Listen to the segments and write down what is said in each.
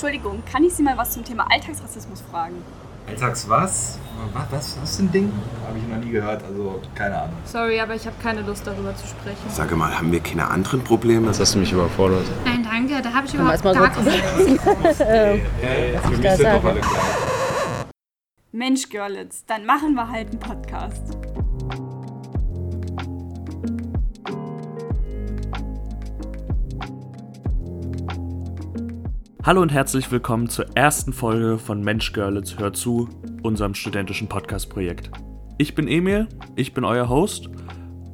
Entschuldigung, kann ich Sie mal was zum Thema Alltagsrassismus fragen? Alltags was? Was, was, was ist ein Ding? Habe ich noch nie gehört, also keine Ahnung. Sorry, aber ich habe keine Lust darüber zu sprechen. Sage mal, haben wir keine anderen Probleme? Das hast du mich überfordert. Nein, danke, da habe ich Komm, überhaupt gar keine Hey, hey, für mich sind doch sagen? alle gleich. Mensch, Görlitz, dann machen wir halt einen Podcast. Hallo und herzlich willkommen zur ersten Folge von Mensch Görlitz Hör zu, unserem studentischen Podcast-Projekt. Ich bin Emil, ich bin euer Host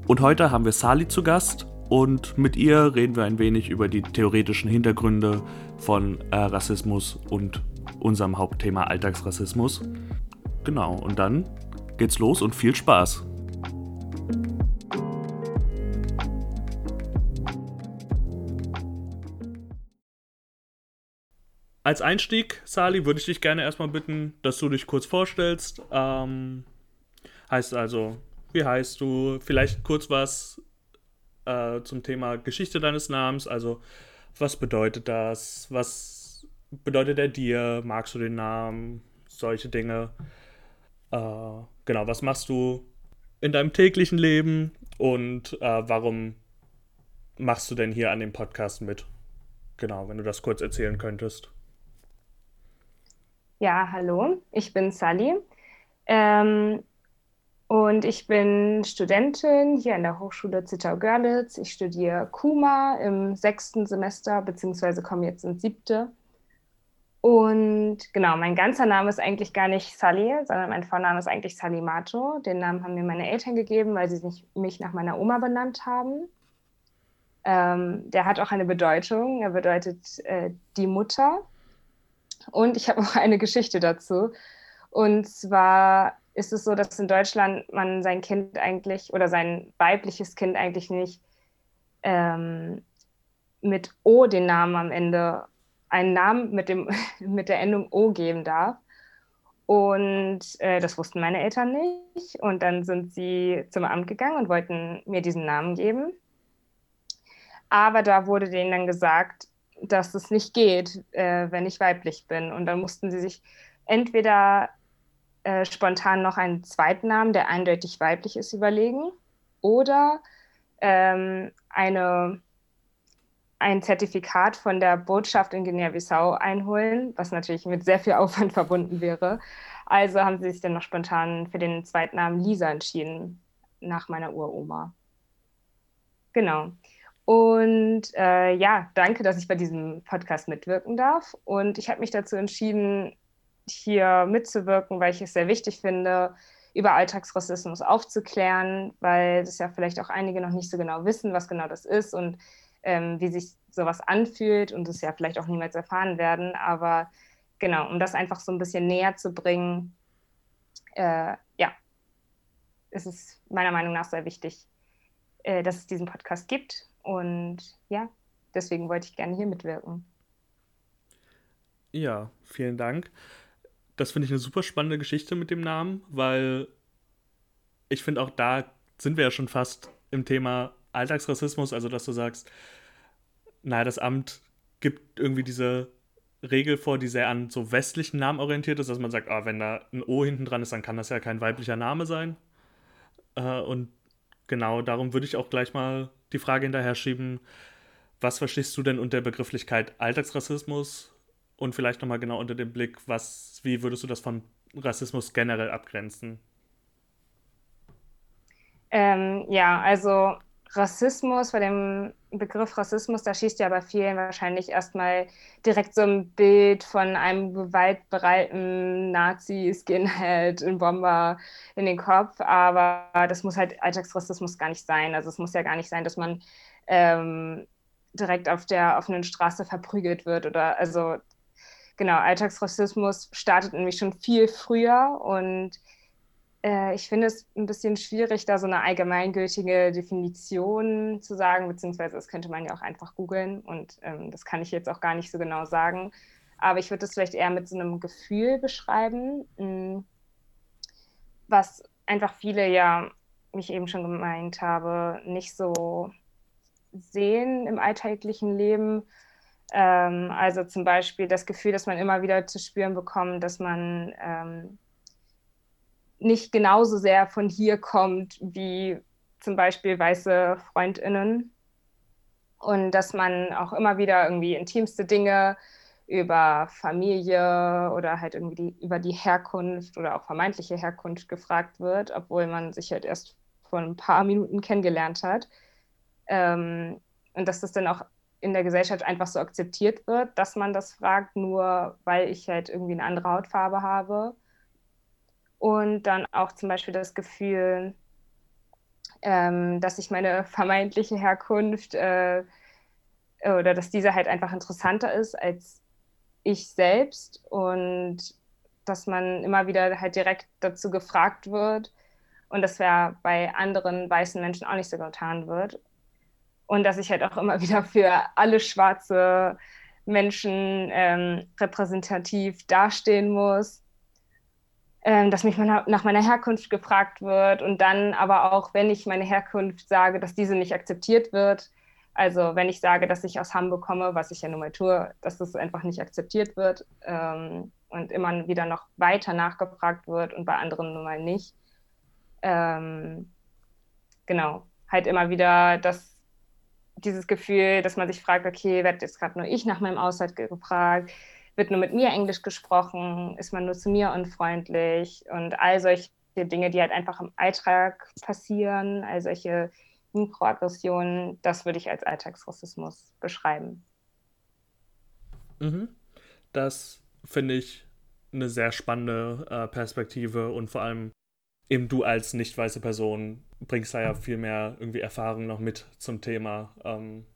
und heute haben wir Sali zu Gast und mit ihr reden wir ein wenig über die theoretischen Hintergründe von äh, Rassismus und unserem Hauptthema Alltagsrassismus. Genau, und dann geht's los und viel Spaß. Als Einstieg, Sali, würde ich dich gerne erstmal bitten, dass du dich kurz vorstellst. Ähm, heißt also, wie heißt du? Vielleicht kurz was äh, zum Thema Geschichte deines Namens. Also, was bedeutet das? Was bedeutet er dir? Magst du den Namen? Solche Dinge. Äh, genau, was machst du in deinem täglichen Leben? Und äh, warum machst du denn hier an dem Podcast mit? Genau, wenn du das kurz erzählen könntest. Ja, hallo, ich bin Sally ähm, und ich bin Studentin hier an der Hochschule Zittau-Görlitz. Ich studiere KUMA im sechsten Semester, beziehungsweise komme jetzt ins siebte. Und genau, mein ganzer Name ist eigentlich gar nicht Sally, sondern mein Vorname ist eigentlich Sally Mato. Den Namen haben mir meine Eltern gegeben, weil sie mich nach meiner Oma benannt haben. Ähm, der hat auch eine Bedeutung. Er bedeutet äh, die Mutter. Und ich habe auch eine Geschichte dazu. Und zwar ist es so, dass in Deutschland man sein Kind eigentlich oder sein weibliches Kind eigentlich nicht ähm, mit O den Namen am Ende, einen Namen mit, dem, mit der Endung O geben darf. Und äh, das wussten meine Eltern nicht. Und dann sind sie zum Amt gegangen und wollten mir diesen Namen geben. Aber da wurde denen dann gesagt, dass es nicht geht, äh, wenn ich weiblich bin. Und dann mussten sie sich entweder äh, spontan noch einen zweiten Namen, der eindeutig weiblich ist, überlegen oder ähm, eine, ein Zertifikat von der Botschaft in Guinea-Bissau einholen, was natürlich mit sehr viel Aufwand verbunden wäre. Also haben sie sich dann noch spontan für den zweiten Namen Lisa entschieden, nach meiner Uroma. Genau. Und äh, ja, danke, dass ich bei diesem Podcast mitwirken darf. Und ich habe mich dazu entschieden, hier mitzuwirken, weil ich es sehr wichtig finde, über Alltagsrassismus aufzuklären, weil es ja vielleicht auch einige noch nicht so genau wissen, was genau das ist und ähm, wie sich sowas anfühlt und es ja vielleicht auch niemals erfahren werden. Aber genau, um das einfach so ein bisschen näher zu bringen, äh, ja, ist es meiner Meinung nach sehr wichtig, äh, dass es diesen Podcast gibt und ja, deswegen wollte ich gerne hier mitwirken. Ja, vielen Dank. Das finde ich eine super spannende Geschichte mit dem Namen, weil ich finde auch da sind wir ja schon fast im Thema Alltagsrassismus, also dass du sagst, naja, das Amt gibt irgendwie diese Regel vor, die sehr an so westlichen Namen orientiert ist, dass man sagt, ah, wenn da ein O hinten dran ist, dann kann das ja kein weiblicher Name sein. Äh, und genau darum würde ich auch gleich mal die Frage hinterher schieben, was verstehst du denn unter Begrifflichkeit Alltagsrassismus und vielleicht nochmal genau unter dem Blick, was, wie würdest du das von Rassismus generell abgrenzen? Ähm, ja, also Rassismus, bei dem Begriff Rassismus, da schießt ja bei vielen wahrscheinlich erstmal direkt so ein Bild von einem gewaltbereiten Nazi, Skinhead, in Bomber in den Kopf. Aber das muss halt Alltagsrassismus gar nicht sein. Also es muss ja gar nicht sein, dass man ähm, direkt auf der offenen Straße verprügelt wird oder also genau, Alltagsrassismus startet nämlich schon viel früher und äh, ich finde es ein bisschen schwierig, da so eine allgemeingültige Definition zu sagen, beziehungsweise das könnte man ja auch einfach googeln und ähm, das kann ich jetzt auch gar nicht so genau sagen. Aber ich würde das vielleicht eher mit so einem Gefühl beschreiben, mh, was einfach viele ja, wie ich eben schon gemeint habe, nicht so sehen im alltäglichen Leben. Ähm, also zum Beispiel das Gefühl, dass man immer wieder zu spüren bekommt, dass man ähm, nicht genauso sehr von hier kommt wie zum Beispiel weiße Freundinnen und dass man auch immer wieder irgendwie intimste Dinge über Familie oder halt irgendwie die, über die Herkunft oder auch vermeintliche Herkunft gefragt wird, obwohl man sich halt erst vor ein paar Minuten kennengelernt hat. Ähm, und dass das dann auch in der Gesellschaft einfach so akzeptiert wird, dass man das fragt, nur weil ich halt irgendwie eine andere Hautfarbe habe. Und dann auch zum Beispiel das Gefühl, ähm, dass ich meine vermeintliche Herkunft äh, oder dass diese halt einfach interessanter ist als ich selbst und dass man immer wieder halt direkt dazu gefragt wird und das wäre bei anderen weißen Menschen auch nicht so getan wird. Und dass ich halt auch immer wieder für alle schwarze Menschen ähm, repräsentativ dastehen muss, dass mich nach meiner Herkunft gefragt wird und dann aber auch, wenn ich meine Herkunft sage, dass diese nicht akzeptiert wird, also wenn ich sage, dass ich aus Hamburg komme, was ich ja nun mal tue, dass das einfach nicht akzeptiert wird ähm, und immer wieder noch weiter nachgefragt wird und bei anderen nun mal nicht. Ähm, genau, halt immer wieder das, dieses Gefühl, dass man sich fragt, okay, wird jetzt gerade nur ich nach meinem Aushalt gefragt, wird nur mit mir Englisch gesprochen, ist man nur zu mir unfreundlich und all solche Dinge, die halt einfach im Alltag passieren, all solche Mikroaggressionen, das würde ich als Alltagsrassismus beschreiben. Mhm. Das finde ich eine sehr spannende äh, Perspektive und vor allem eben du als nicht weiße Person bringst da ja viel mehr irgendwie Erfahrung noch mit zum Thema, ähm,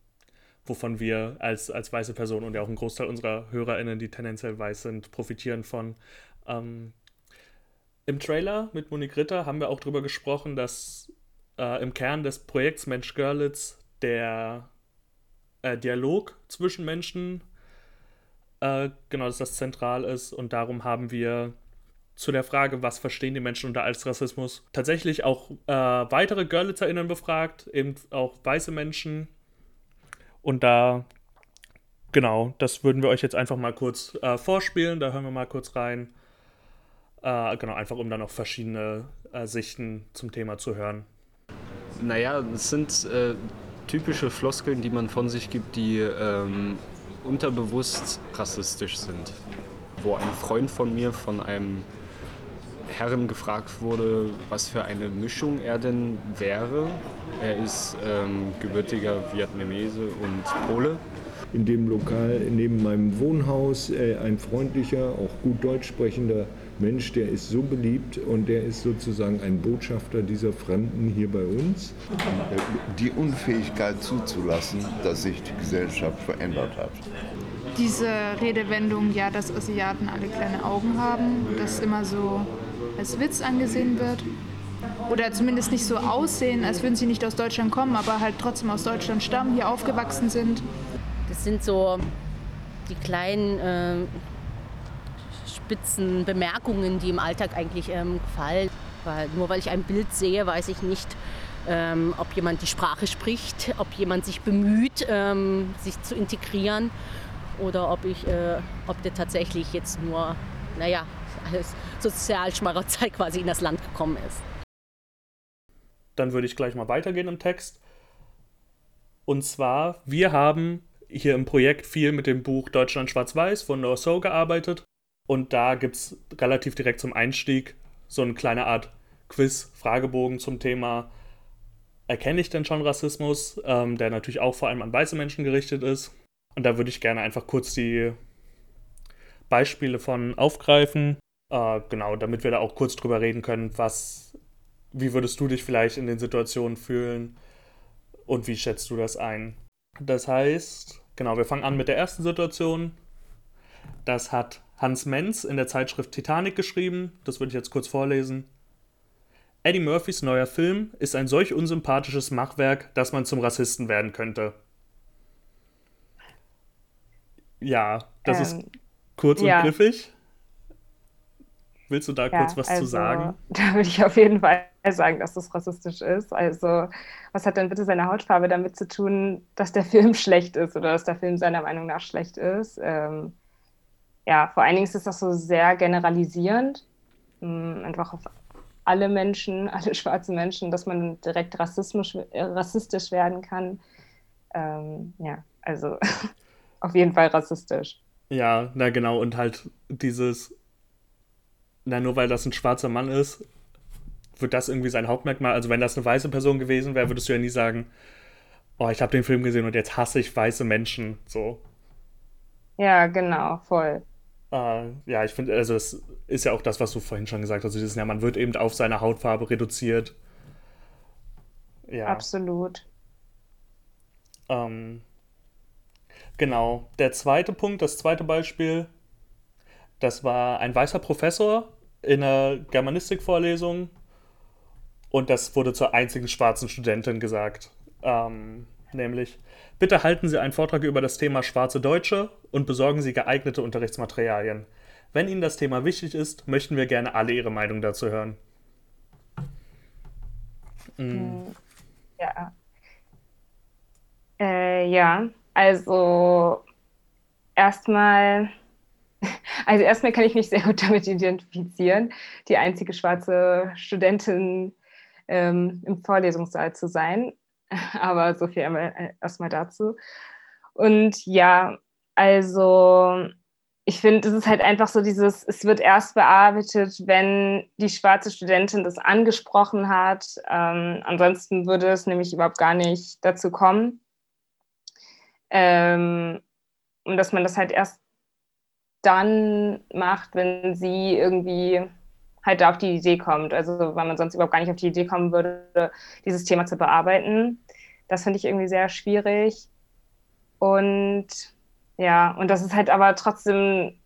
wovon wir als, als weiße Person und ja auch ein Großteil unserer HörerInnen, die tendenziell weiß sind, profitieren von. Ähm, Im Trailer mit Monique Ritter haben wir auch darüber gesprochen, dass äh, im Kern des Projekts Mensch Görlitz der äh, Dialog zwischen Menschen, äh, genau, dass das zentral ist. Und darum haben wir zu der Frage, was verstehen die Menschen unter als Rassismus, tatsächlich auch äh, weitere GörlitzerInnen befragt, eben auch weiße Menschen. Und da, genau, das würden wir euch jetzt einfach mal kurz äh, vorspielen. Da hören wir mal kurz rein. Äh, genau, einfach um dann auch verschiedene äh, Sichten zum Thema zu hören. Naja, es sind äh, typische Floskeln, die man von sich gibt, die ähm, unterbewusst rassistisch sind. Wo ein Freund von mir von einem Herren gefragt wurde, was für eine Mischung er denn wäre. Er ist ähm, gebürtiger Vietnamese und Pole. In dem Lokal neben meinem Wohnhaus äh, ein freundlicher, auch gut Deutsch sprechender Mensch, der ist so beliebt und der ist sozusagen ein Botschafter dieser Fremden hier bei uns. Die Unfähigkeit zuzulassen, dass sich die Gesellschaft verändert hat. Diese Redewendung, ja, dass Asiaten alle kleine Augen haben, das immer so als Witz angesehen wird. Oder zumindest nicht so aussehen, als würden sie nicht aus Deutschland kommen, aber halt trotzdem aus Deutschland stammen, hier aufgewachsen sind. Das sind so die kleinen äh, spitzen Bemerkungen, die im Alltag eigentlich ähm, gefallen. Weil nur weil ich ein Bild sehe, weiß ich nicht, ähm, ob jemand die Sprache spricht, ob jemand sich bemüht, ähm, sich zu integrieren oder ob, ich, äh, ob der tatsächlich jetzt nur, naja, als Sozialschmarotzer quasi in das Land gekommen ist. Dann würde ich gleich mal weitergehen im Text. Und zwar, wir haben hier im Projekt viel mit dem Buch Deutschland Schwarz-Weiß von Noah So gearbeitet. Und da gibt es relativ direkt zum Einstieg so eine kleine Art Quiz, Fragebogen zum Thema, erkenne ich denn schon Rassismus, ähm, der natürlich auch vor allem an weiße Menschen gerichtet ist. Und da würde ich gerne einfach kurz die Beispiele von aufgreifen. Äh, genau, damit wir da auch kurz drüber reden können, was, wie würdest du dich vielleicht in den Situationen fühlen und wie schätzt du das ein? Das heißt, genau, wir fangen an mit der ersten Situation. Das hat Hans Menz in der Zeitschrift Titanic geschrieben. Das würde ich jetzt kurz vorlesen. Eddie Murphys neuer Film ist ein solch unsympathisches Machwerk, dass man zum Rassisten werden könnte. Ja, das ähm, ist kurz ja. und griffig. Willst du da ja, kurz was also, zu sagen? Da würde ich auf jeden Fall sagen, dass das rassistisch ist. Also, was hat denn bitte seine Hautfarbe damit zu tun, dass der Film schlecht ist oder dass der Film seiner Meinung nach schlecht ist? Ähm, ja, vor allen Dingen ist das so sehr generalisierend, mh, einfach auf alle Menschen, alle schwarzen Menschen, dass man direkt rassistisch, äh, rassistisch werden kann. Ähm, ja, also auf jeden Fall rassistisch. Ja, na genau, und halt dieses, na nur weil das ein schwarzer Mann ist, wird das irgendwie sein Hauptmerkmal. Also wenn das eine weiße Person gewesen wäre, würdest du ja nie sagen, oh, ich habe den Film gesehen und jetzt hasse ich weiße Menschen. So. Ja, genau, voll. Äh, ja, ich finde, also es ist ja auch das, was du vorhin schon gesagt hast. Also dieses, ja, man wird eben auf seine Hautfarbe reduziert. Ja. Absolut. Ähm, genau. Der zweite Punkt, das zweite Beispiel, das war ein weißer Professor in einer Germanistikvorlesung und das wurde zur einzigen schwarzen Studentin gesagt. Ähm, nämlich, bitte halten Sie einen Vortrag über das Thema schwarze Deutsche und besorgen Sie geeignete Unterrichtsmaterialien. Wenn Ihnen das Thema wichtig ist, möchten wir gerne alle Ihre Meinung dazu hören. Mhm. Ja. Äh, ja, also erstmal, also erstmal kann ich mich sehr gut damit identifizieren, die einzige schwarze Studentin ähm, im Vorlesungssaal zu sein. Aber so viel äh, erstmal dazu. Und ja, also ich finde, es ist halt einfach so dieses, es wird erst bearbeitet, wenn die schwarze Studentin das angesprochen hat. Ähm, ansonsten würde es nämlich überhaupt gar nicht dazu kommen. Ähm, und dass man das halt erst dann macht, wenn sie irgendwie halt da auf die Idee kommt. Also weil man sonst überhaupt gar nicht auf die Idee kommen würde, dieses Thema zu bearbeiten. Das finde ich irgendwie sehr schwierig. Und ja, und dass es halt aber trotzdem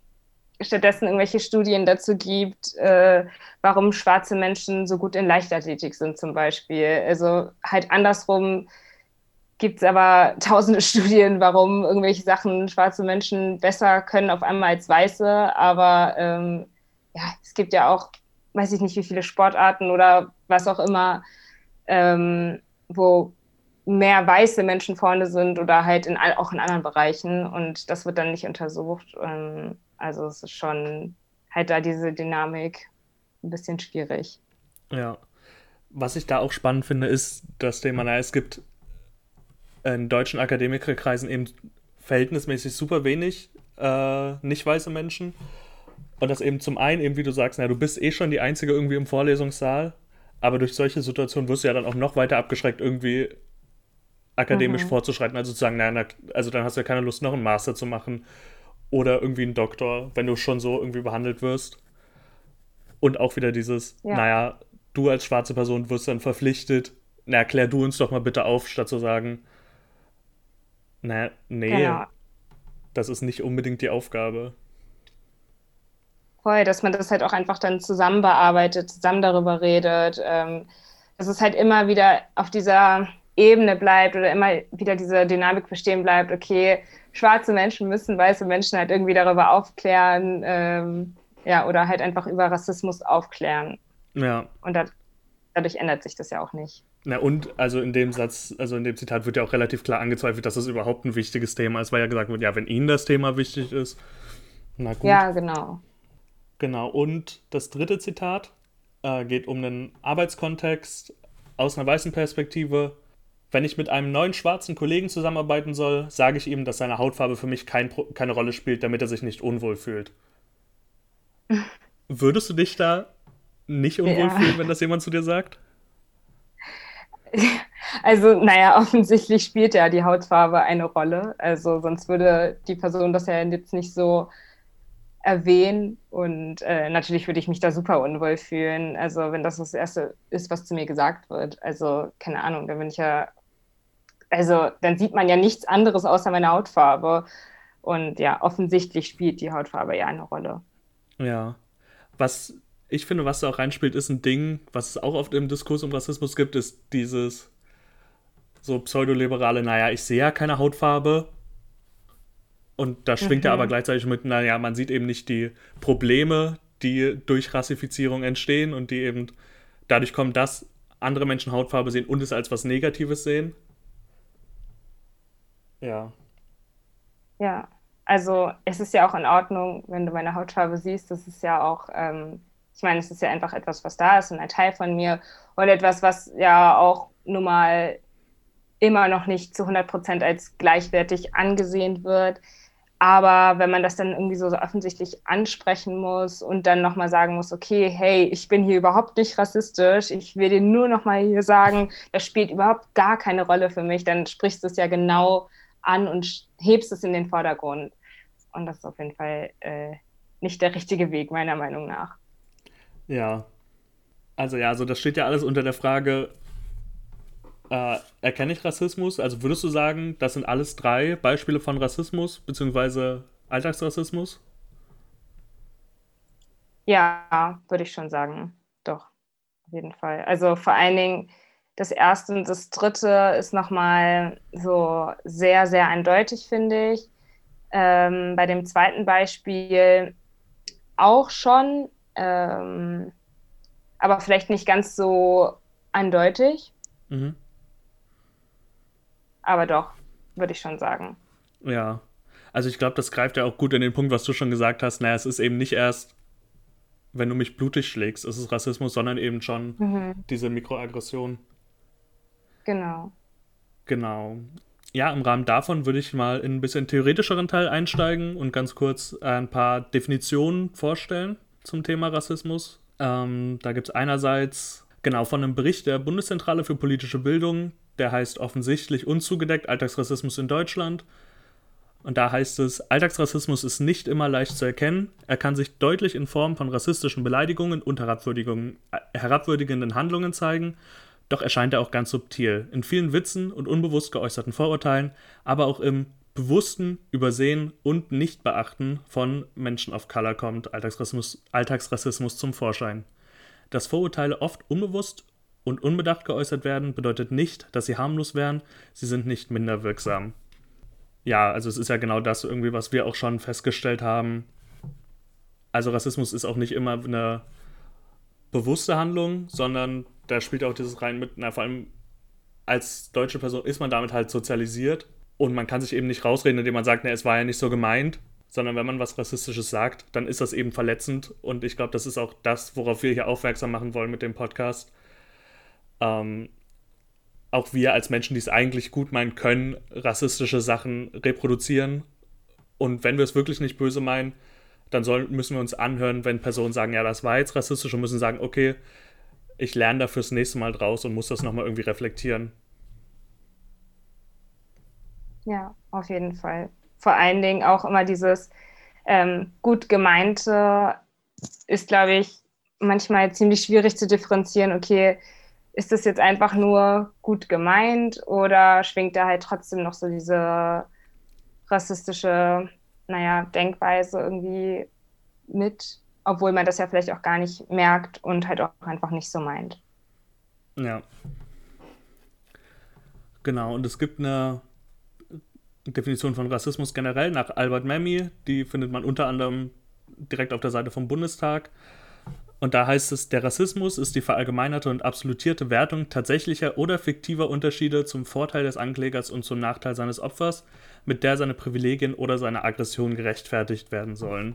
stattdessen irgendwelche Studien dazu gibt, äh, warum schwarze Menschen so gut in Leichtathletik sind zum Beispiel. Also halt andersrum gibt es aber tausende Studien, warum irgendwelche Sachen schwarze Menschen besser können auf einmal als weiße. Aber ähm, ja, es gibt ja auch weiß ich nicht, wie viele Sportarten oder was auch immer, ähm, wo mehr weiße Menschen vorne sind oder halt in, auch in anderen Bereichen und das wird dann nicht untersucht. Ähm, also es ist schon halt da diese Dynamik ein bisschen schwierig. Ja. Was ich da auch spannend finde, ist das Thema, naja, es gibt in deutschen Akademikerkreisen eben verhältnismäßig super wenig äh, nicht weiße Menschen. Und das eben zum einen, eben wie du sagst, na, du bist eh schon die Einzige irgendwie im Vorlesungssaal, aber durch solche Situationen wirst du ja dann auch noch weiter abgeschreckt, irgendwie akademisch mhm. vorzuschreiten. Also zu sagen, na, also dann hast du ja keine Lust, noch einen Master zu machen oder irgendwie einen Doktor, wenn du schon so irgendwie behandelt wirst. Und auch wieder dieses, ja. naja, du als schwarze Person wirst dann verpflichtet, na, erklär du uns doch mal bitte auf, statt zu sagen, na, nee, genau. das ist nicht unbedingt die Aufgabe. Voll, dass man das halt auch einfach dann zusammen bearbeitet, zusammen darüber redet, ähm, dass es halt immer wieder auf dieser Ebene bleibt oder immer wieder diese Dynamik bestehen bleibt, okay, schwarze Menschen müssen weiße Menschen halt irgendwie darüber aufklären, ähm, ja, oder halt einfach über Rassismus aufklären. Ja. Und dat, dadurch ändert sich das ja auch nicht. Na und, also in dem Satz, also in dem Zitat wird ja auch relativ klar angezweifelt, dass das überhaupt ein wichtiges Thema ist, weil ja gesagt wird, ja, wenn Ihnen das Thema wichtig ist, na gut. Ja, genau. Genau, und das dritte Zitat äh, geht um einen Arbeitskontext aus einer weißen Perspektive. Wenn ich mit einem neuen schwarzen Kollegen zusammenarbeiten soll, sage ich ihm, dass seine Hautfarbe für mich kein, keine Rolle spielt, damit er sich nicht unwohl fühlt. Würdest du dich da nicht unwohl ja. fühlen, wenn das jemand zu dir sagt? Also, naja, offensichtlich spielt ja die Hautfarbe eine Rolle. Also, sonst würde die Person das ja jetzt nicht so erwähnen. Und äh, natürlich würde ich mich da super unwohl fühlen. Also wenn das das Erste ist, was zu mir gesagt wird. Also keine Ahnung, dann bin ich ja, also dann sieht man ja nichts anderes außer meine Hautfarbe. Und ja, offensichtlich spielt die Hautfarbe ja eine Rolle. Ja. Was ich finde, was da auch reinspielt, ist ein Ding, was es auch oft im Diskurs um Rassismus gibt, ist dieses so pseudoliberale, naja, ich sehe ja keine Hautfarbe, und da schwingt mhm. er aber gleichzeitig mit, naja, man sieht eben nicht die Probleme, die durch Rassifizierung entstehen und die eben dadurch kommen, dass andere Menschen Hautfarbe sehen und es als was Negatives sehen. Ja. Ja, also es ist ja auch in Ordnung, wenn du meine Hautfarbe siehst. Das ist ja auch, ähm, ich meine, es ist ja einfach etwas, was da ist und ein Teil von mir und etwas, was ja auch nun mal immer noch nicht zu 100 Prozent als gleichwertig angesehen wird. Aber wenn man das dann irgendwie so, so offensichtlich ansprechen muss und dann nochmal sagen muss, okay, hey, ich bin hier überhaupt nicht rassistisch, ich will dir nur nochmal hier sagen, das spielt überhaupt gar keine Rolle für mich, dann sprichst du es ja genau an und hebst es in den Vordergrund. Und das ist auf jeden Fall äh, nicht der richtige Weg, meiner Meinung nach. Ja. Also ja, also das steht ja alles unter der Frage, äh, erkenne ich Rassismus? Also würdest du sagen, das sind alles drei Beispiele von Rassismus bzw. Alltagsrassismus? Ja, würde ich schon sagen. Doch, auf jeden Fall. Also vor allen Dingen das erste und das dritte ist nochmal so sehr, sehr eindeutig, finde ich. Ähm, bei dem zweiten Beispiel auch schon, ähm, aber vielleicht nicht ganz so eindeutig. Mhm. Aber doch, würde ich schon sagen. Ja. Also ich glaube, das greift ja auch gut in den Punkt, was du schon gesagt hast. Naja, es ist eben nicht erst, wenn du mich blutig schlägst, ist es Rassismus, sondern eben schon mhm. diese Mikroaggression. Genau. Genau. Ja, im Rahmen davon würde ich mal in ein bisschen theoretischeren Teil einsteigen und ganz kurz ein paar Definitionen vorstellen zum Thema Rassismus. Ähm, da gibt es einerseits genau von einem Bericht der Bundeszentrale für politische Bildung, der heißt offensichtlich unzugedeckt Alltagsrassismus in Deutschland. Und da heißt es, Alltagsrassismus ist nicht immer leicht zu erkennen. Er kann sich deutlich in Form von rassistischen Beleidigungen und herabwürdigenden Handlungen zeigen doch erscheint er auch ganz subtil, in vielen Witzen und unbewusst geäußerten Vorurteilen, aber auch im bewussten Übersehen und Nichtbeachten von Menschen of Color kommt Alltagsrassismus, Alltagsrassismus zum Vorschein. Dass Vorurteile oft unbewusst und unbedacht geäußert werden, bedeutet nicht, dass sie harmlos wären, sie sind nicht minder wirksam. Ja, also es ist ja genau das irgendwie, was wir auch schon festgestellt haben. Also Rassismus ist auch nicht immer eine bewusste Handlung, sondern da spielt auch dieses rein mit, na, vor allem als deutsche Person ist man damit halt sozialisiert und man kann sich eben nicht rausreden, indem man sagt, na, es war ja nicht so gemeint, sondern wenn man was Rassistisches sagt, dann ist das eben verletzend und ich glaube, das ist auch das, worauf wir hier aufmerksam machen wollen mit dem Podcast. Ähm, auch wir als Menschen, die es eigentlich gut meinen, können rassistische Sachen reproduzieren und wenn wir es wirklich nicht böse meinen, dann soll, müssen wir uns anhören, wenn Personen sagen, ja, das war jetzt rassistisch und müssen sagen, okay, ich lerne da fürs nächste Mal draus und muss das nochmal irgendwie reflektieren. Ja, auf jeden Fall. Vor allen Dingen auch immer dieses ähm, gut gemeinte ist, glaube ich, manchmal ziemlich schwierig zu differenzieren, okay, ist das jetzt einfach nur gut gemeint oder schwingt da halt trotzdem noch so diese rassistische, naja, Denkweise irgendwie mit? obwohl man das ja vielleicht auch gar nicht merkt und halt auch einfach nicht so meint. Ja. Genau, und es gibt eine Definition von Rassismus generell nach Albert Memmi, die findet man unter anderem direkt auf der Seite vom Bundestag. Und da heißt es, der Rassismus ist die verallgemeinerte und absolutierte Wertung tatsächlicher oder fiktiver Unterschiede zum Vorteil des Anklägers und zum Nachteil seines Opfers, mit der seine Privilegien oder seine Aggression gerechtfertigt werden sollen.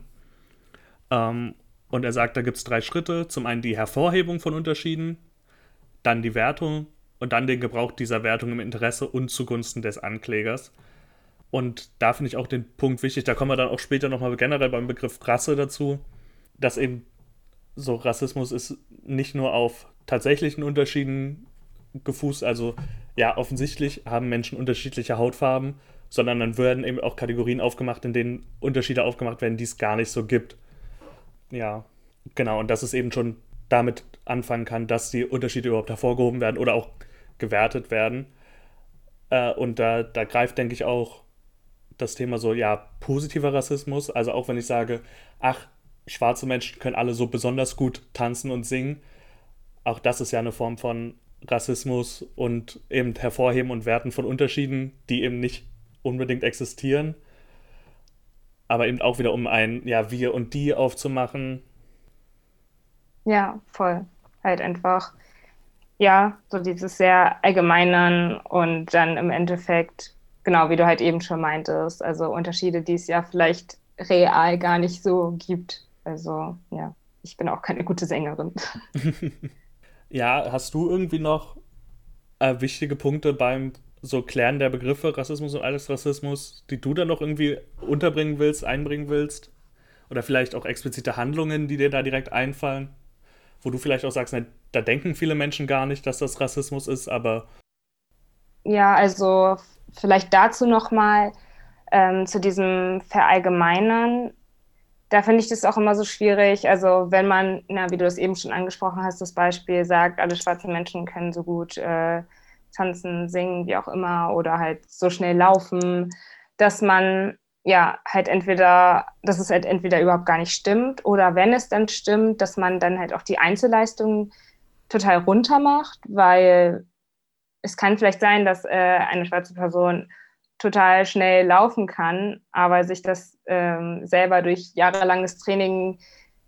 Ähm, und er sagt, da gibt es drei Schritte. Zum einen die Hervorhebung von Unterschieden, dann die Wertung und dann den Gebrauch dieser Wertung im Interesse und zugunsten des Anklägers. Und da finde ich auch den Punkt wichtig, da kommen wir dann auch später nochmal generell beim Begriff Rasse dazu, dass eben so Rassismus ist nicht nur auf tatsächlichen Unterschieden gefußt, also ja, offensichtlich haben Menschen unterschiedliche Hautfarben, sondern dann werden eben auch Kategorien aufgemacht, in denen Unterschiede aufgemacht werden, die es gar nicht so gibt ja, genau, und dass es eben schon damit anfangen kann, dass die Unterschiede überhaupt hervorgehoben werden oder auch gewertet werden. Äh, und da, da greift, denke ich, auch das Thema so, ja, positiver Rassismus. Also auch wenn ich sage, ach, schwarze Menschen können alle so besonders gut tanzen und singen, auch das ist ja eine Form von Rassismus und eben Hervorheben und Werten von Unterschieden, die eben nicht unbedingt existieren aber eben auch wieder um ein, ja, wir und die aufzumachen. Ja, voll. Halt einfach ja, so dieses sehr allgemeinen und dann im Endeffekt, genau wie du halt eben schon meintest, also Unterschiede, die es ja vielleicht real gar nicht so gibt. Also ja, ich bin auch keine gute Sängerin. ja, hast du irgendwie noch äh, wichtige Punkte beim so Klären der Begriffe Rassismus und Alltagsrassismus, die du da noch irgendwie unterbringen willst, einbringen willst? Oder vielleicht auch explizite Handlungen, die dir da direkt einfallen? Wo du vielleicht auch sagst, na, da denken viele Menschen gar nicht, dass das Rassismus ist, aber. Ja, also vielleicht dazu nochmal ähm, zu diesem Verallgemeinern. Da finde ich das auch immer so schwierig. Also, wenn man, na, wie du das eben schon angesprochen hast, das Beispiel sagt, alle schwarzen Menschen können so gut äh, tanzen, singen, wie auch immer, oder halt so schnell laufen, dass man ja halt entweder, dass es halt entweder überhaupt gar nicht stimmt oder wenn es dann stimmt, dass man dann halt auch die Einzelleistungen total runter macht, weil es kann vielleicht sein, dass äh, eine schwarze Person total schnell laufen kann, aber sich das ähm, selber durch jahrelanges Training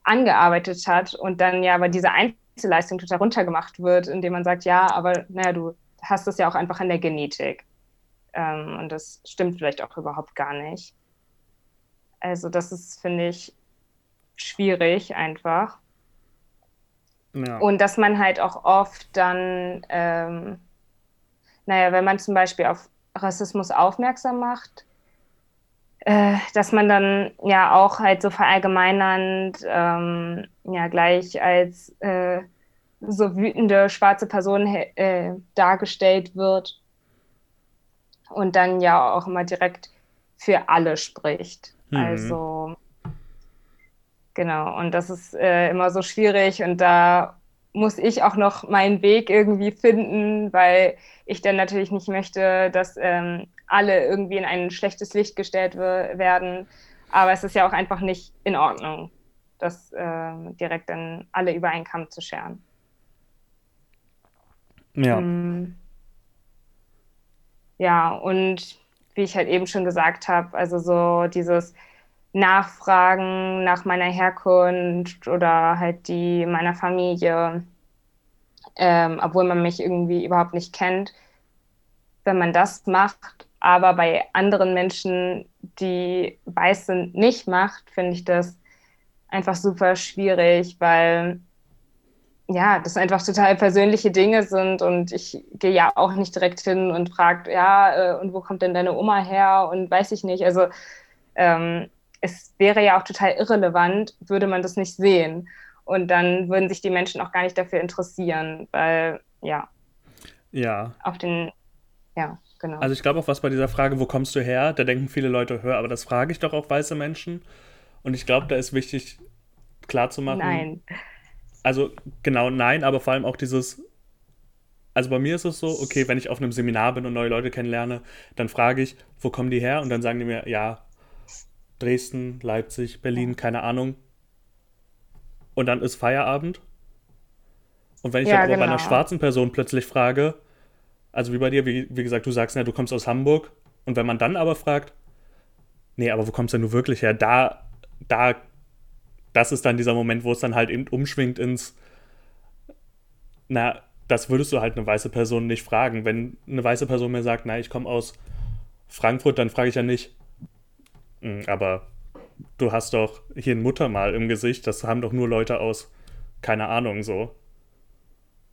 angearbeitet hat und dann ja aber diese Einzelleistung total runtergemacht wird, indem man sagt, ja, aber naja, du hast das ja auch einfach in der Genetik. Ähm, und das stimmt vielleicht auch überhaupt gar nicht. Also das ist, finde ich, schwierig einfach. Ja. Und dass man halt auch oft dann, ähm, naja, wenn man zum Beispiel auf Rassismus aufmerksam macht, äh, dass man dann ja auch halt so verallgemeinernd ähm, ja gleich als äh, so wütende schwarze Person äh, dargestellt wird und dann ja auch immer direkt für alle spricht. Mhm. Also genau, und das ist äh, immer so schwierig und da muss ich auch noch meinen Weg irgendwie finden, weil ich dann natürlich nicht möchte, dass ähm, alle irgendwie in ein schlechtes Licht gestellt werden. Aber es ist ja auch einfach nicht in Ordnung, das äh, direkt dann alle über einen Kamm zu scheren. Ja. Ähm, ja, und wie ich halt eben schon gesagt habe, also so dieses Nachfragen nach meiner Herkunft oder halt die meiner Familie, ähm, obwohl man mich irgendwie überhaupt nicht kennt, wenn man das macht, aber bei anderen Menschen, die weiß sind, nicht macht, finde ich das einfach super schwierig, weil ja, das einfach total persönliche Dinge sind und ich gehe ja auch nicht direkt hin und frage, ja, äh, und wo kommt denn deine Oma her und weiß ich nicht. Also ähm, es wäre ja auch total irrelevant, würde man das nicht sehen. Und dann würden sich die Menschen auch gar nicht dafür interessieren, weil, ja. Ja. Auf den, ja, genau. Also ich glaube auch, was bei dieser Frage, wo kommst du her, da denken viele Leute, hör, aber das frage ich doch auch weiße Menschen. Und ich glaube, da ist wichtig klarzumachen. Nein. Also genau, nein, aber vor allem auch dieses, also bei mir ist es so, okay, wenn ich auf einem Seminar bin und neue Leute kennenlerne, dann frage ich, wo kommen die her? Und dann sagen die mir, ja, Dresden, Leipzig, Berlin, keine Ahnung. Und dann ist Feierabend. Und wenn ich ja, dann aber genau. bei einer genau. schwarzen Person plötzlich frage, also wie bei dir, wie, wie gesagt, du sagst, ja, du kommst aus Hamburg. Und wenn man dann aber fragt, nee, aber wo kommst denn du wirklich her? Da, da, das ist dann dieser Moment, wo es dann halt eben umschwingt ins, na, das würdest du halt eine weiße Person nicht fragen. Wenn eine weiße Person mir sagt, na, ich komme aus Frankfurt, dann frage ich ja nicht, aber du hast doch hier ein Muttermal im Gesicht, das haben doch nur Leute aus, keine Ahnung, so.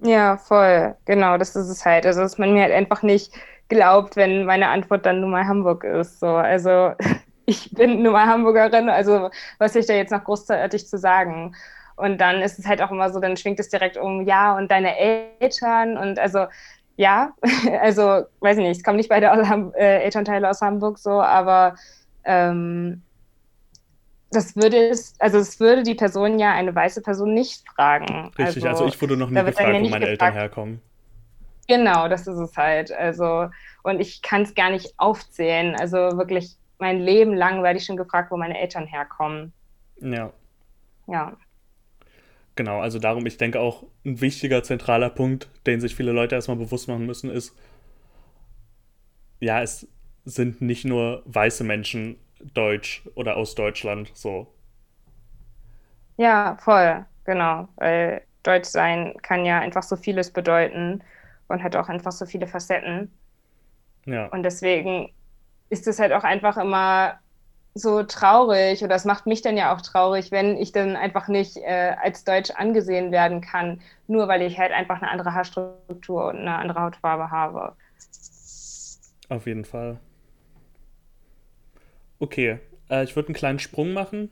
Ja, voll. Genau, das ist es halt. Also, dass man mir halt einfach nicht glaubt, wenn meine Antwort dann nun mal Hamburg ist. So, also ich bin nun mal Hamburgerin, also was ich da jetzt noch großartig zu sagen? Und dann ist es halt auch immer so, dann schwingt es direkt um, ja, und deine Eltern und also ja, also weiß ich nicht, es kommen nicht beide aus, äh, Elternteile aus Hamburg so, aber ähm, das würde es, also es würde die Person ja eine weiße Person nicht fragen. Richtig, also, also ich wurde noch nie gefragt, wo meine gefragt. Eltern herkommen. Genau, das ist es halt. Also, und ich kann es gar nicht aufzählen. Also wirklich mein Leben lang werde ich schon gefragt, wo meine Eltern herkommen. Ja. Ja. Genau, also darum, ich denke auch ein wichtiger zentraler Punkt, den sich viele Leute erstmal bewusst machen müssen, ist, ja, es sind nicht nur weiße Menschen deutsch oder aus Deutschland so. Ja, voll, genau. Weil Deutsch sein kann ja einfach so vieles bedeuten und hat auch einfach so viele Facetten. Ja. Und deswegen ist es halt auch einfach immer so traurig oder es macht mich dann ja auch traurig, wenn ich dann einfach nicht äh, als Deutsch angesehen werden kann, nur weil ich halt einfach eine andere Haarstruktur und eine andere Hautfarbe habe. Auf jeden Fall. Okay, äh, ich würde einen kleinen Sprung machen.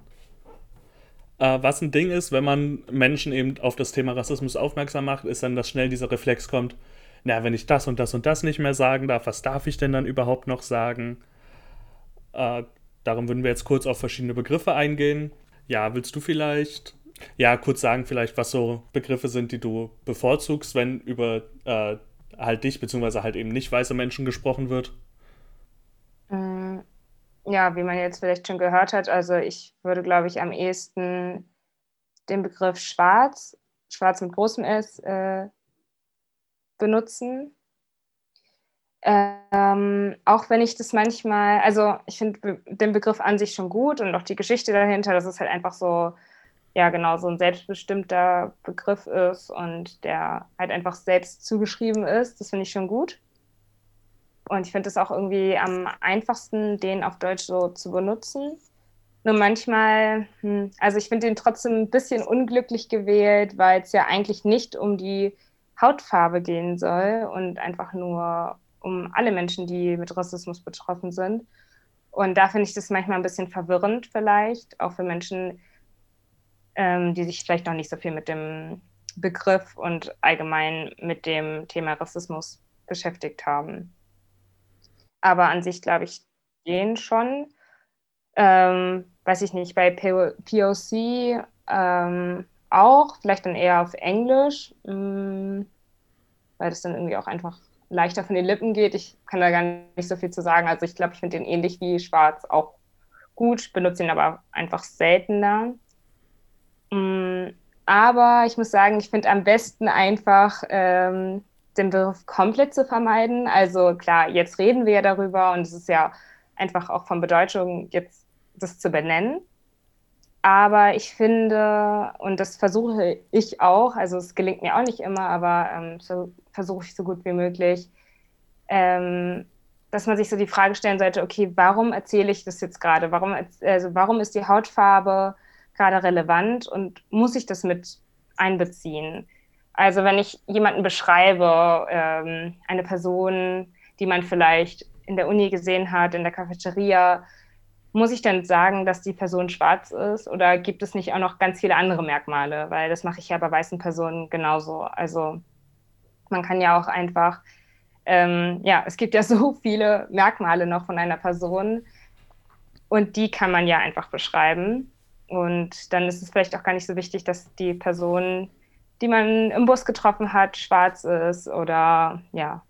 Äh, was ein Ding ist, wenn man Menschen eben auf das Thema Rassismus aufmerksam macht, ist dann, dass schnell dieser Reflex kommt, na, wenn ich das und das und das nicht mehr sagen darf, was darf ich denn dann überhaupt noch sagen? Äh, darum würden wir jetzt kurz auf verschiedene Begriffe eingehen. Ja, willst du vielleicht, ja, kurz sagen vielleicht, was so Begriffe sind, die du bevorzugst, wenn über äh, halt dich beziehungsweise halt eben nicht weiße Menschen gesprochen wird? Ja, wie man jetzt vielleicht schon gehört hat, also ich würde, glaube ich, am ehesten den Begriff schwarz, schwarz mit großem S, äh, benutzen. Ähm, auch wenn ich das manchmal, also ich finde den Begriff an sich schon gut und auch die Geschichte dahinter, dass es halt einfach so, ja genau, so ein selbstbestimmter Begriff ist und der halt einfach selbst zugeschrieben ist, das finde ich schon gut. Und ich finde es auch irgendwie am einfachsten, den auf Deutsch so zu benutzen. Nur manchmal, hm, also ich finde den trotzdem ein bisschen unglücklich gewählt, weil es ja eigentlich nicht um die Hautfarbe gehen soll und einfach nur um alle Menschen, die mit Rassismus betroffen sind. Und da finde ich das manchmal ein bisschen verwirrend vielleicht, auch für Menschen, ähm, die sich vielleicht noch nicht so viel mit dem Begriff und allgemein mit dem Thema Rassismus beschäftigt haben aber an sich glaube ich gehen schon. Ähm, weiß ich nicht, bei POC ähm, auch, vielleicht dann eher auf Englisch, mh, mm, weil das dann irgendwie auch einfach leichter von den Lippen geht. Ich kann da gar nicht so viel zu sagen. Also ich glaube, ich finde den ähnlich wie Schwarz auch gut, benutze ihn aber einfach seltener. Mm, aber ich muss sagen, ich finde am besten einfach ähm, den Begriff komplett zu vermeiden. Also klar, jetzt reden wir ja darüber und es ist ja einfach auch von Bedeutung, jetzt das zu benennen. Aber ich finde, und das versuche ich auch, also es gelingt mir auch nicht immer, aber ähm, so versuche ich so gut wie möglich, ähm, dass man sich so die Frage stellen sollte, okay, warum erzähle ich das jetzt gerade? Warum, also warum ist die Hautfarbe gerade relevant und muss ich das mit einbeziehen? Also wenn ich jemanden beschreibe, ähm, eine Person, die man vielleicht in der Uni gesehen hat, in der Cafeteria, muss ich dann sagen, dass die Person schwarz ist oder gibt es nicht auch noch ganz viele andere Merkmale? Weil das mache ich ja bei weißen Personen genauso. Also man kann ja auch einfach, ähm, ja, es gibt ja so viele Merkmale noch von einer Person und die kann man ja einfach beschreiben. Und dann ist es vielleicht auch gar nicht so wichtig, dass die Person die man im Bus getroffen hat, schwarz ist oder ja,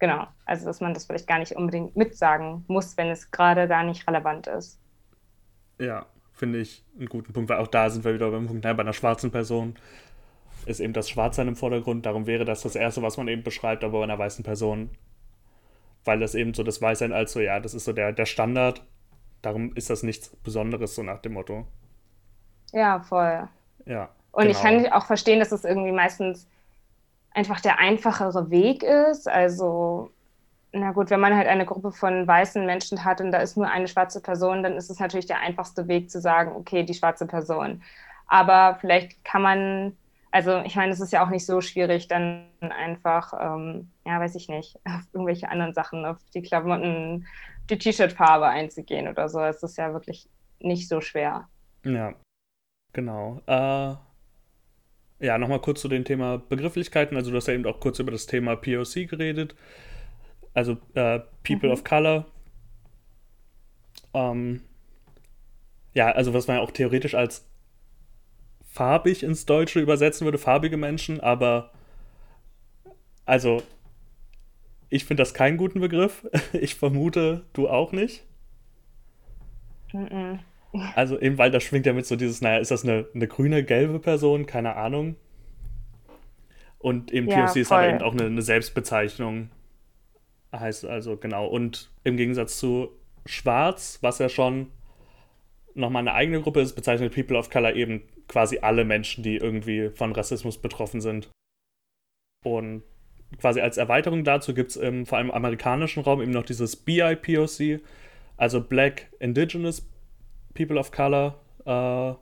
genau. Also dass man das vielleicht gar nicht unbedingt mitsagen muss, wenn es gerade gar nicht relevant ist. Ja, finde ich einen guten Punkt, weil auch da sind wir wieder beim Punkt, bei einer schwarzen Person ist eben das Schwarzsein im Vordergrund, darum wäre das das Erste, was man eben beschreibt, aber bei einer weißen Person, weil das eben so das Weißsein als so, ja, das ist so der, der Standard, darum ist das nichts Besonderes, so nach dem Motto. Ja, voll. Ja. Und genau. ich kann auch verstehen, dass es irgendwie meistens einfach der einfachere Weg ist. Also, na gut, wenn man halt eine Gruppe von weißen Menschen hat und da ist nur eine schwarze Person, dann ist es natürlich der einfachste Weg zu sagen, okay, die schwarze Person. Aber vielleicht kann man, also ich meine, es ist ja auch nicht so schwierig, dann einfach, ähm, ja, weiß ich nicht, auf irgendwelche anderen Sachen, auf die Klamotten, die T-Shirt-Farbe einzugehen oder so. Es ist ja wirklich nicht so schwer. Ja, genau. Äh, ja, nochmal kurz zu dem Thema Begrifflichkeiten. Also, du hast ja eben auch kurz über das Thema POC geredet. Also, äh, People mhm. of Color. Ähm, ja, also, was man ja auch theoretisch als farbig ins Deutsche übersetzen würde, farbige Menschen, aber also, ich finde das keinen guten Begriff. Ich vermute, du auch nicht. Mhm. Also eben, weil da schwingt ja mit so dieses, naja, ist das eine, eine grüne, gelbe Person? Keine Ahnung. Und eben ja, POC ist aber eben auch eine, eine, Selbstbezeichnung. Heißt also, genau. Und im Gegensatz zu Schwarz, was ja schon nochmal eine eigene Gruppe ist, bezeichnet People of Color eben quasi alle Menschen, die irgendwie von Rassismus betroffen sind. Und quasi als Erweiterung dazu gibt es im vor allem im amerikanischen Raum eben noch dieses BIPOC, also Black Indigenous People of Color. Äh,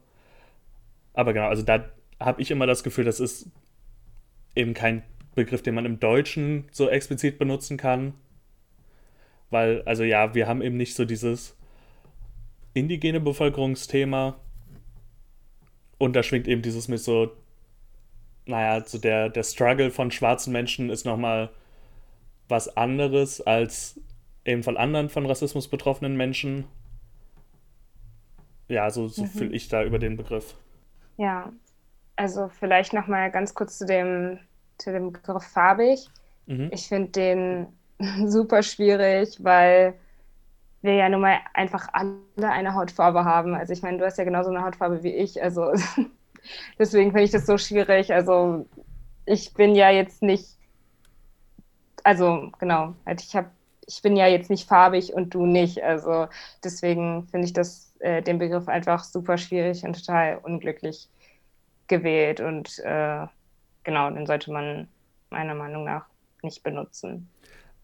aber genau, also da habe ich immer das Gefühl, das ist eben kein Begriff, den man im Deutschen so explizit benutzen kann. Weil, also ja, wir haben eben nicht so dieses indigene Bevölkerungsthema. Und da schwingt eben dieses mit so, naja, so der, der Struggle von schwarzen Menschen ist nochmal was anderes als eben von anderen von Rassismus betroffenen Menschen. Ja, so, so mhm. fühle ich da über den Begriff. Ja, also vielleicht nochmal ganz kurz zu dem, zu dem Begriff farbig. Mhm. Ich finde den super schwierig, weil wir ja nun mal einfach alle eine Hautfarbe haben. Also ich meine, du hast ja genauso eine Hautfarbe wie ich. Also deswegen finde ich das so schwierig. Also ich bin ja jetzt nicht, also genau, halt ich habe, ich bin ja jetzt nicht farbig und du nicht. Also deswegen finde ich das äh, den Begriff einfach super schwierig und total unglücklich gewählt und äh, genau, den sollte man meiner Meinung nach nicht benutzen.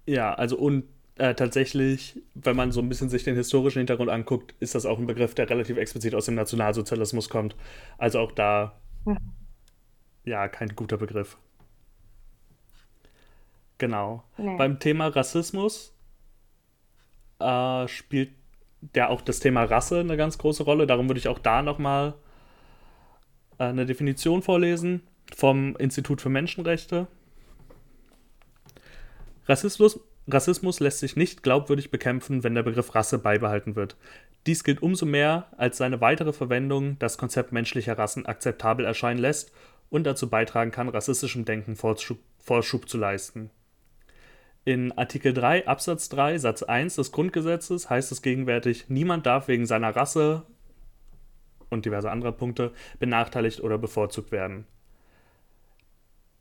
Ja, also und äh, tatsächlich, wenn man so ein bisschen sich den historischen Hintergrund anguckt, ist das auch ein Begriff, der relativ explizit aus dem Nationalsozialismus kommt. Also auch da, mhm. ja, kein guter Begriff. Genau. Nee. Beim Thema Rassismus äh, spielt ja auch das Thema Rasse eine ganz große Rolle. Darum würde ich auch da nochmal äh, eine Definition vorlesen vom Institut für Menschenrechte. Rassismus, Rassismus lässt sich nicht glaubwürdig bekämpfen, wenn der Begriff Rasse beibehalten wird. Dies gilt umso mehr, als seine weitere Verwendung das Konzept menschlicher Rassen akzeptabel erscheinen lässt und dazu beitragen kann, rassistischem Denken Vorschub, Vorschub zu leisten. In Artikel 3 Absatz 3 Satz 1 des Grundgesetzes heißt es gegenwärtig, niemand darf wegen seiner Rasse und diverse andere Punkte benachteiligt oder bevorzugt werden.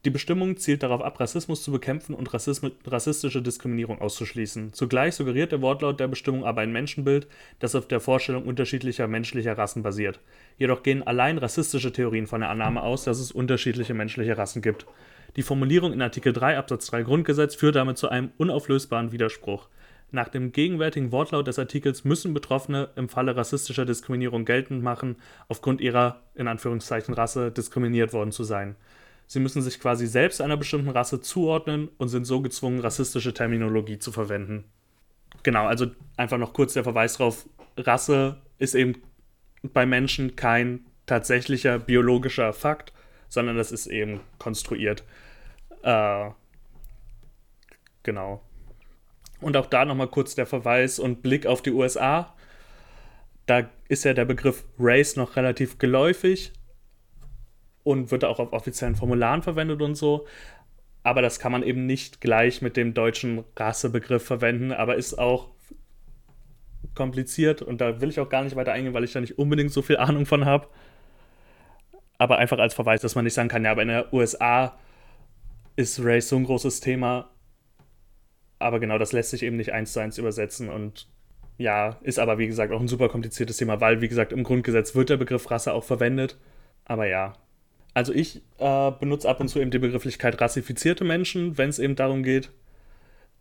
Die Bestimmung zielt darauf ab, Rassismus zu bekämpfen und rassistische Diskriminierung auszuschließen. Zugleich suggeriert der Wortlaut der Bestimmung aber ein Menschenbild, das auf der Vorstellung unterschiedlicher menschlicher Rassen basiert. Jedoch gehen allein rassistische Theorien von der Annahme aus, dass es unterschiedliche menschliche Rassen gibt. Die Formulierung in Artikel 3 Absatz 3 Grundgesetz führt damit zu einem unauflösbaren Widerspruch. Nach dem gegenwärtigen Wortlaut des Artikels müssen Betroffene im Falle rassistischer Diskriminierung geltend machen, aufgrund ihrer in Anführungszeichen Rasse diskriminiert worden zu sein. Sie müssen sich quasi selbst einer bestimmten Rasse zuordnen und sind so gezwungen, rassistische Terminologie zu verwenden. Genau, also einfach noch kurz der Verweis darauf, Rasse ist eben bei Menschen kein tatsächlicher biologischer Fakt, sondern das ist eben konstruiert. Äh, genau. Und auch da nochmal kurz der Verweis und Blick auf die USA. Da ist ja der Begriff Race noch relativ geläufig und wird auch auf offiziellen Formularen verwendet und so. Aber das kann man eben nicht gleich mit dem deutschen Rassebegriff verwenden, aber ist auch kompliziert und da will ich auch gar nicht weiter eingehen, weil ich da nicht unbedingt so viel Ahnung von habe. Aber einfach als Verweis, dass man nicht sagen kann, ja, aber in der USA ist Race so ein großes Thema, aber genau, das lässt sich eben nicht eins zu eins übersetzen und ja, ist aber wie gesagt auch ein super kompliziertes Thema, weil wie gesagt im Grundgesetz wird der Begriff Rasse auch verwendet. Aber ja, also ich äh, benutze ab und zu eben die Begrifflichkeit rassifizierte Menschen, wenn es eben darum geht,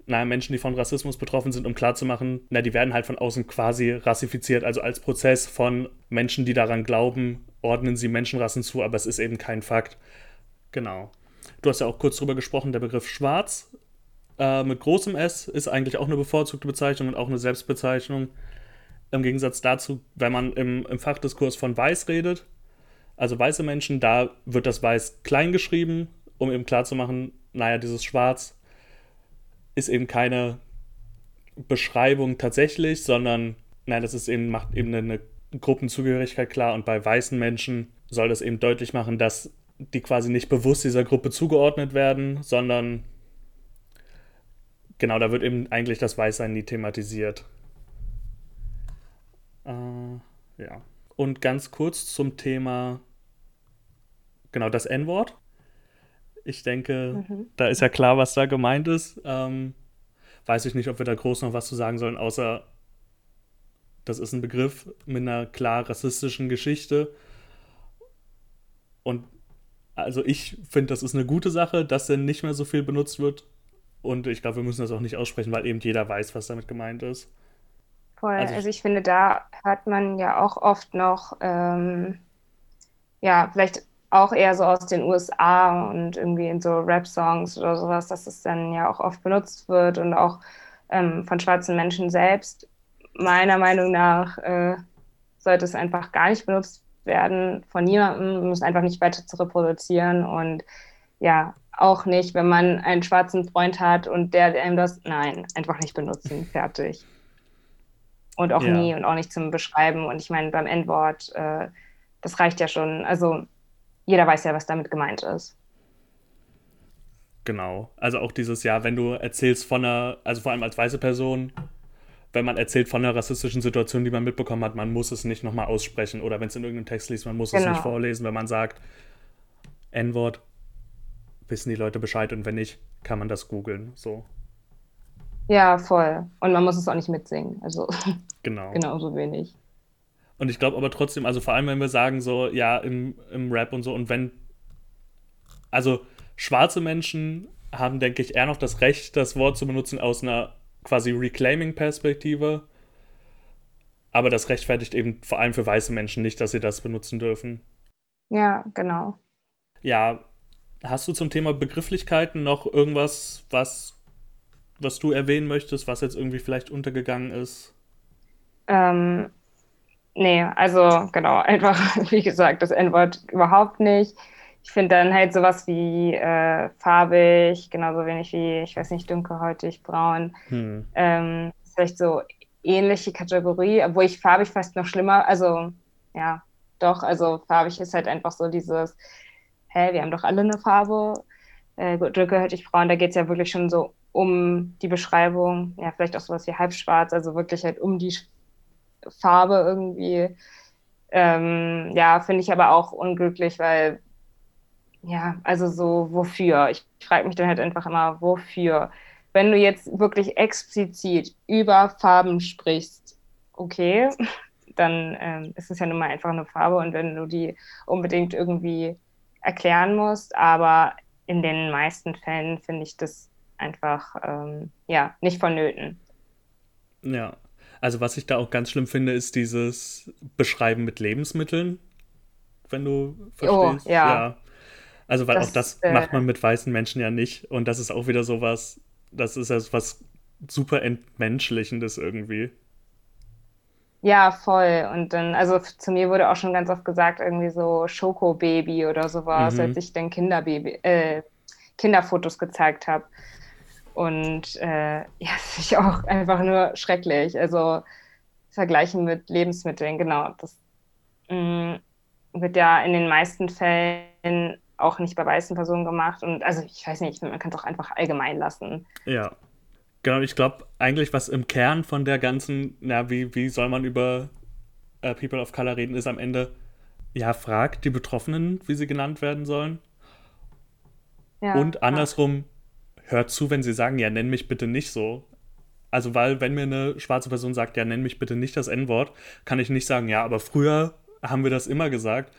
naja, Menschen, die von Rassismus betroffen sind, um klarzumachen, na, die werden halt von außen quasi rassifiziert, also als Prozess von Menschen, die daran glauben, ordnen sie Menschenrassen zu, aber es ist eben kein Fakt. Genau. Du hast ja auch kurz drüber gesprochen, der Begriff Schwarz äh, mit großem S ist eigentlich auch eine bevorzugte Bezeichnung und auch eine Selbstbezeichnung. Im Gegensatz dazu, wenn man im, im Fachdiskurs von Weiß redet, also weiße Menschen, da wird das Weiß klein geschrieben, um eben klarzumachen, naja, dieses Schwarz ist eben keine Beschreibung tatsächlich, sondern nein, das ist eben, macht eben eine Gruppenzugehörigkeit klar und bei weißen Menschen soll das eben deutlich machen, dass die quasi nicht bewusst dieser Gruppe zugeordnet werden, sondern genau, da wird eben eigentlich das Weißsein nie thematisiert. Äh, ja. Und ganz kurz zum Thema, genau, das N-Wort. Ich denke, mhm. da ist ja klar, was da gemeint ist. Ähm, weiß ich nicht, ob wir da groß noch was zu sagen sollen, außer das ist ein Begriff mit einer klar rassistischen Geschichte. Und also ich finde, das ist eine gute Sache, dass er nicht mehr so viel benutzt wird. Und ich glaube, wir müssen das auch nicht aussprechen, weil eben jeder weiß, was damit gemeint ist. Voll. Also ich, also ich finde, da hört man ja auch oft noch, ähm, ja, vielleicht auch eher so aus den USA und irgendwie in so Rap-Songs oder sowas, dass es dann ja auch oft benutzt wird und auch ähm, von schwarzen Menschen selbst. Meiner Meinung nach äh, sollte es einfach gar nicht benutzt werden von niemandem, um es einfach nicht weiter zu reproduzieren und ja, auch nicht, wenn man einen schwarzen Freund hat und der einem das, nein, einfach nicht benutzen, fertig. Und auch ja. nie und auch nicht zum Beschreiben. Und ich meine, beim Endwort, äh, das reicht ja schon. Also jeder weiß ja, was damit gemeint ist. Genau. Also auch dieses Jahr, wenn du erzählst von einer, also vor allem als weiße Person, wenn man erzählt von einer rassistischen Situation, die man mitbekommen hat, man muss es nicht nochmal aussprechen. Oder wenn es in irgendeinem Text liest, man muss genau. es nicht vorlesen. Wenn man sagt, N-Wort, wissen die Leute Bescheid und wenn nicht, kann man das googeln. So. Ja, voll. Und man muss es auch nicht mitsingen. Also genau. genauso wenig. Und ich glaube aber trotzdem, also vor allem, wenn wir sagen, so, ja, im, im Rap und so, und wenn, also schwarze Menschen haben, denke ich, eher noch das Recht, das Wort zu benutzen aus einer quasi Reclaiming-Perspektive. Aber das rechtfertigt eben vor allem für weiße Menschen nicht, dass sie das benutzen dürfen. Ja, genau. Ja, hast du zum Thema Begrifflichkeiten noch irgendwas, was, was du erwähnen möchtest, was jetzt irgendwie vielleicht untergegangen ist? Ähm, Nee, also genau, einfach, wie gesagt, das N-Wort überhaupt nicht. Ich finde dann halt sowas wie äh, farbig, genauso wenig wie, ich weiß nicht, dunkelhäutig, braun. Hm. Ähm, vielleicht so ähnliche Kategorie, obwohl ich farbig fast noch schlimmer, also ja, doch, also farbig ist halt einfach so dieses, hä, wir haben doch alle eine Farbe. Äh, dunkelhäutig, braun, da geht es ja wirklich schon so um die Beschreibung, ja, vielleicht auch sowas wie halbschwarz, also wirklich halt um die Farbe irgendwie. Ähm, ja, finde ich aber auch unglücklich, weil, ja, also so, wofür? Ich frage mich dann halt einfach immer, wofür? Wenn du jetzt wirklich explizit über Farben sprichst, okay, dann ähm, ist es ja nun mal einfach eine Farbe und wenn du die unbedingt irgendwie erklären musst, aber in den meisten Fällen finde ich das einfach, ähm, ja, nicht vonnöten. Ja, also was ich da auch ganz schlimm finde, ist dieses Beschreiben mit Lebensmitteln, wenn du verstehst. Oh, ja. ja. Also weil das, auch das äh, macht man mit weißen Menschen ja nicht. Und das ist auch wieder so was, das ist ja was super entmenschlichendes irgendwie. Ja, voll. Und dann, also zu mir wurde auch schon ganz oft gesagt, irgendwie so Schokobaby oder sowas, mhm. als ich dann Kinderbaby, äh, Kinderfotos gezeigt habe. Und äh, ja, das ist auch einfach nur schrecklich. Also vergleichen mit Lebensmitteln, genau. Das mh, mm, wird ja in den meisten Fällen auch nicht bei weißen Personen gemacht. Und also ich weiß nicht, man kann es auch einfach allgemein lassen. Ja. Genau, ich glaube eigentlich, was im Kern von der ganzen, na, wie, wie soll man über äh, People of Color reden, ist am Ende, ja, fragt die Betroffenen, wie sie genannt werden sollen. Ja, und andersrum, hört zu, wenn sie sagen, ja, nenn mich bitte nicht so. Also, weil, wenn mir eine schwarze Person sagt, ja, nenn mich bitte nicht das N-Wort, kann ich nicht sagen, ja, aber früher haben wir das immer gesagt.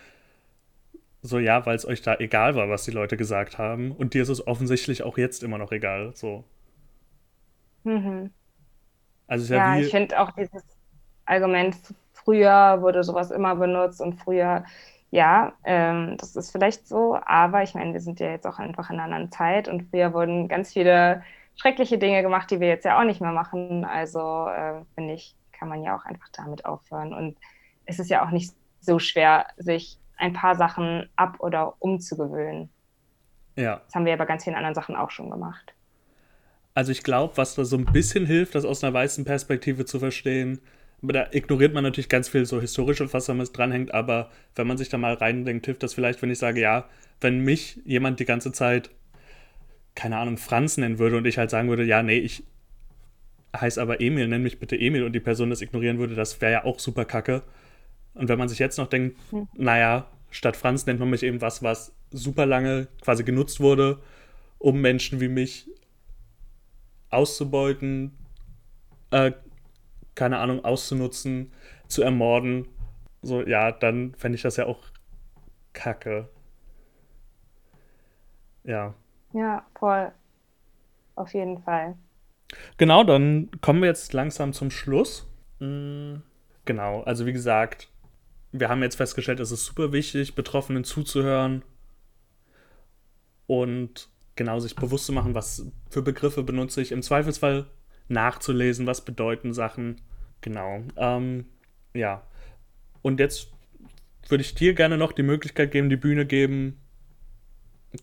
So, ja, weil es euch da egal war, was die Leute gesagt haben. Und dir ist es offensichtlich auch jetzt immer noch egal. So. Mhm. Also, ja, ja ich finde auch dieses Argument, früher wurde sowas immer benutzt und früher ja, ähm, das ist vielleicht so, aber ich meine, wir sind ja jetzt auch einfach in einer anderen Zeit und früher wurden ganz viele schreckliche Dinge gemacht, die wir jetzt ja auch nicht mehr machen. Also äh, finde ich, kann man ja auch einfach damit aufhören. Und es ist ja auch nicht so schwer, sich ein paar Sachen ab- oder umzugewöhnen. Ja. Das haben wir ja bei ganz vielen anderen Sachen auch schon gemacht. Also ich glaube, was da so ein bisschen hilft, das aus einer weißen Perspektive zu verstehen, da ignoriert man natürlich ganz viel so historische, was damit dranhängt, aber wenn man sich da mal reindenkt, hilft das vielleicht, wenn ich sage, ja, wenn mich jemand die ganze Zeit, keine Ahnung, Franz nennen würde und ich halt sagen würde, ja, nee, ich heiße aber Emil, nenn mich bitte Emil und die Person das ignorieren würde, das wäre ja auch super kacke. Und wenn man sich jetzt noch denkt, hm. naja, statt Franz nennt man mich eben was, was super lange quasi genutzt wurde, um Menschen wie mich auszubeuten, äh, keine Ahnung, auszunutzen, zu ermorden, so, ja, dann fände ich das ja auch kacke. Ja. Ja, voll. Auf jeden Fall. Genau, dann kommen wir jetzt langsam zum Schluss. Mm, genau, also wie gesagt, wir haben jetzt festgestellt, es ist super wichtig, Betroffenen zuzuhören und genau sich bewusst zu machen, was für Begriffe benutze ich. Im Zweifelsfall nachzulesen, was bedeuten Sachen. Genau. Ähm, ja. Und jetzt würde ich dir gerne noch die Möglichkeit geben, die Bühne geben,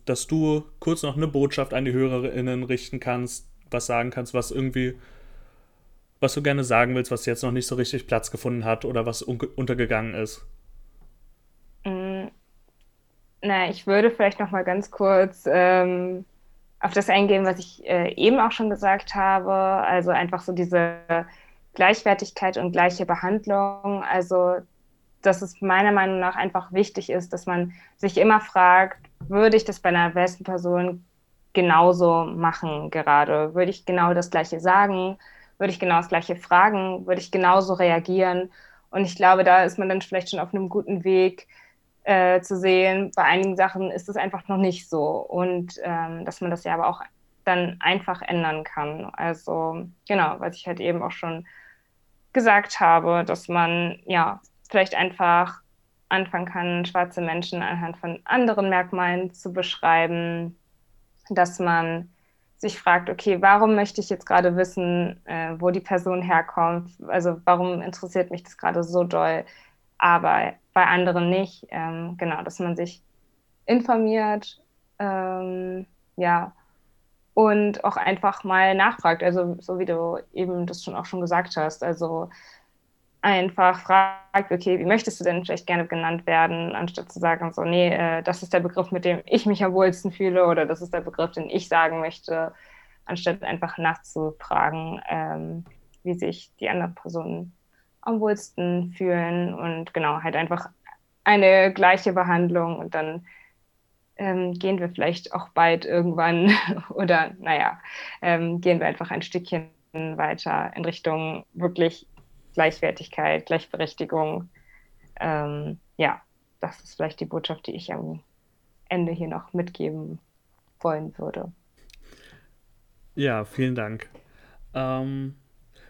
dass du kurz noch eine Botschaft an die HörerInnen richten kannst, was sagen kannst, was irgendwie, was du gerne sagen willst, was jetzt noch nicht so richtig Platz gefunden hat oder was un untergegangen ist. Mm, na, ich würde vielleicht noch mal ganz kurz ähm, auf das eingehen, was ich äh, eben auch schon gesagt habe. Also einfach so diese Gleichwertigkeit und gleiche Behandlung. Also dass es meiner Meinung nach einfach wichtig ist, dass man sich immer fragt, würde ich das bei einer besten Person genauso machen gerade? Würde ich genau das Gleiche sagen? Würde ich genau das Gleiche fragen? Würde ich genauso reagieren? Und ich glaube, da ist man dann vielleicht schon auf einem guten Weg äh, zu sehen. Bei einigen Sachen ist es einfach noch nicht so. Und ähm, dass man das ja aber auch dann einfach ändern kann. Also genau, was ich halt eben auch schon gesagt habe, dass man ja vielleicht einfach anfangen kann, schwarze Menschen anhand von anderen Merkmalen zu beschreiben, dass man sich fragt, okay, warum möchte ich jetzt gerade wissen, äh, wo die Person herkommt? Also warum interessiert mich das gerade so doll, aber bei anderen nicht? Ähm, genau, dass man sich informiert, ähm, ja, und auch einfach mal nachfragt. Also so wie du eben das schon auch schon gesagt hast. Also einfach fragt, okay, wie möchtest du denn vielleicht gerne genannt werden, anstatt zu sagen, so, nee, äh, das ist der Begriff, mit dem ich mich am wohlsten fühle oder das ist der Begriff, den ich sagen möchte, anstatt einfach nachzufragen, ähm, wie sich die anderen Personen am wohlsten fühlen und genau, halt einfach eine gleiche Behandlung und dann ähm, gehen wir vielleicht auch bald irgendwann oder naja, ähm, gehen wir einfach ein Stückchen weiter in Richtung wirklich Gleichwertigkeit, Gleichberechtigung. Ähm, ja, das ist vielleicht die Botschaft, die ich am Ende hier noch mitgeben wollen würde. Ja, vielen Dank. Ähm,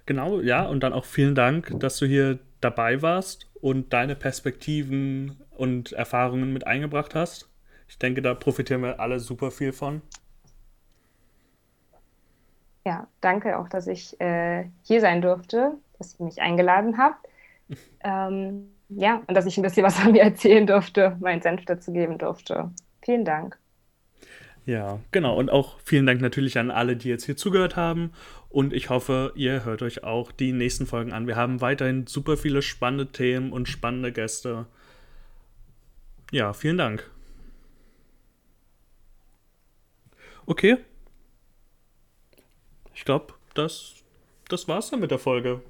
genau, ja, und dann auch vielen Dank, dass du hier dabei warst und deine Perspektiven und Erfahrungen mit eingebracht hast. Ich denke, da profitieren wir alle super viel von. Ja, danke auch, dass ich äh, hier sein durfte dass ihr mich eingeladen habt. Ähm, ja, und dass ich ein bisschen was von mir erzählen durfte, meinen Senf dazu geben durfte. Vielen Dank. Ja, genau. Und auch vielen Dank natürlich an alle, die jetzt hier zugehört haben. Und ich hoffe, ihr hört euch auch die nächsten Folgen an. Wir haben weiterhin super viele spannende Themen und spannende Gäste. Ja, vielen Dank. Okay. Ich glaube, das, das war's dann mit der Folge.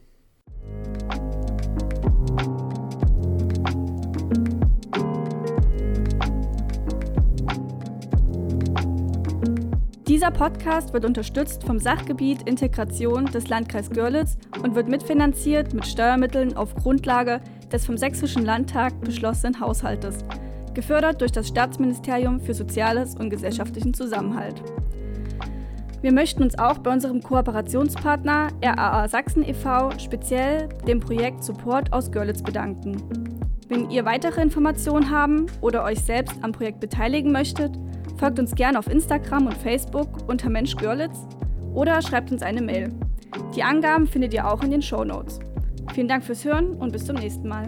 Dieser Podcast wird unterstützt vom Sachgebiet Integration des Landkreis Görlitz und wird mitfinanziert mit Steuermitteln auf Grundlage des vom Sächsischen Landtag beschlossenen Haushaltes, gefördert durch das Staatsministerium für Soziales und gesellschaftlichen Zusammenhalt. Wir möchten uns auch bei unserem Kooperationspartner RAA Sachsen e.V. speziell dem Projekt Support aus Görlitz bedanken. Wenn ihr weitere Informationen haben oder euch selbst am Projekt beteiligen möchtet, Folgt uns gerne auf Instagram und Facebook unter Mensch Görlitz oder schreibt uns eine Mail. Die Angaben findet ihr auch in den Show Notes. Vielen Dank fürs Hören und bis zum nächsten Mal.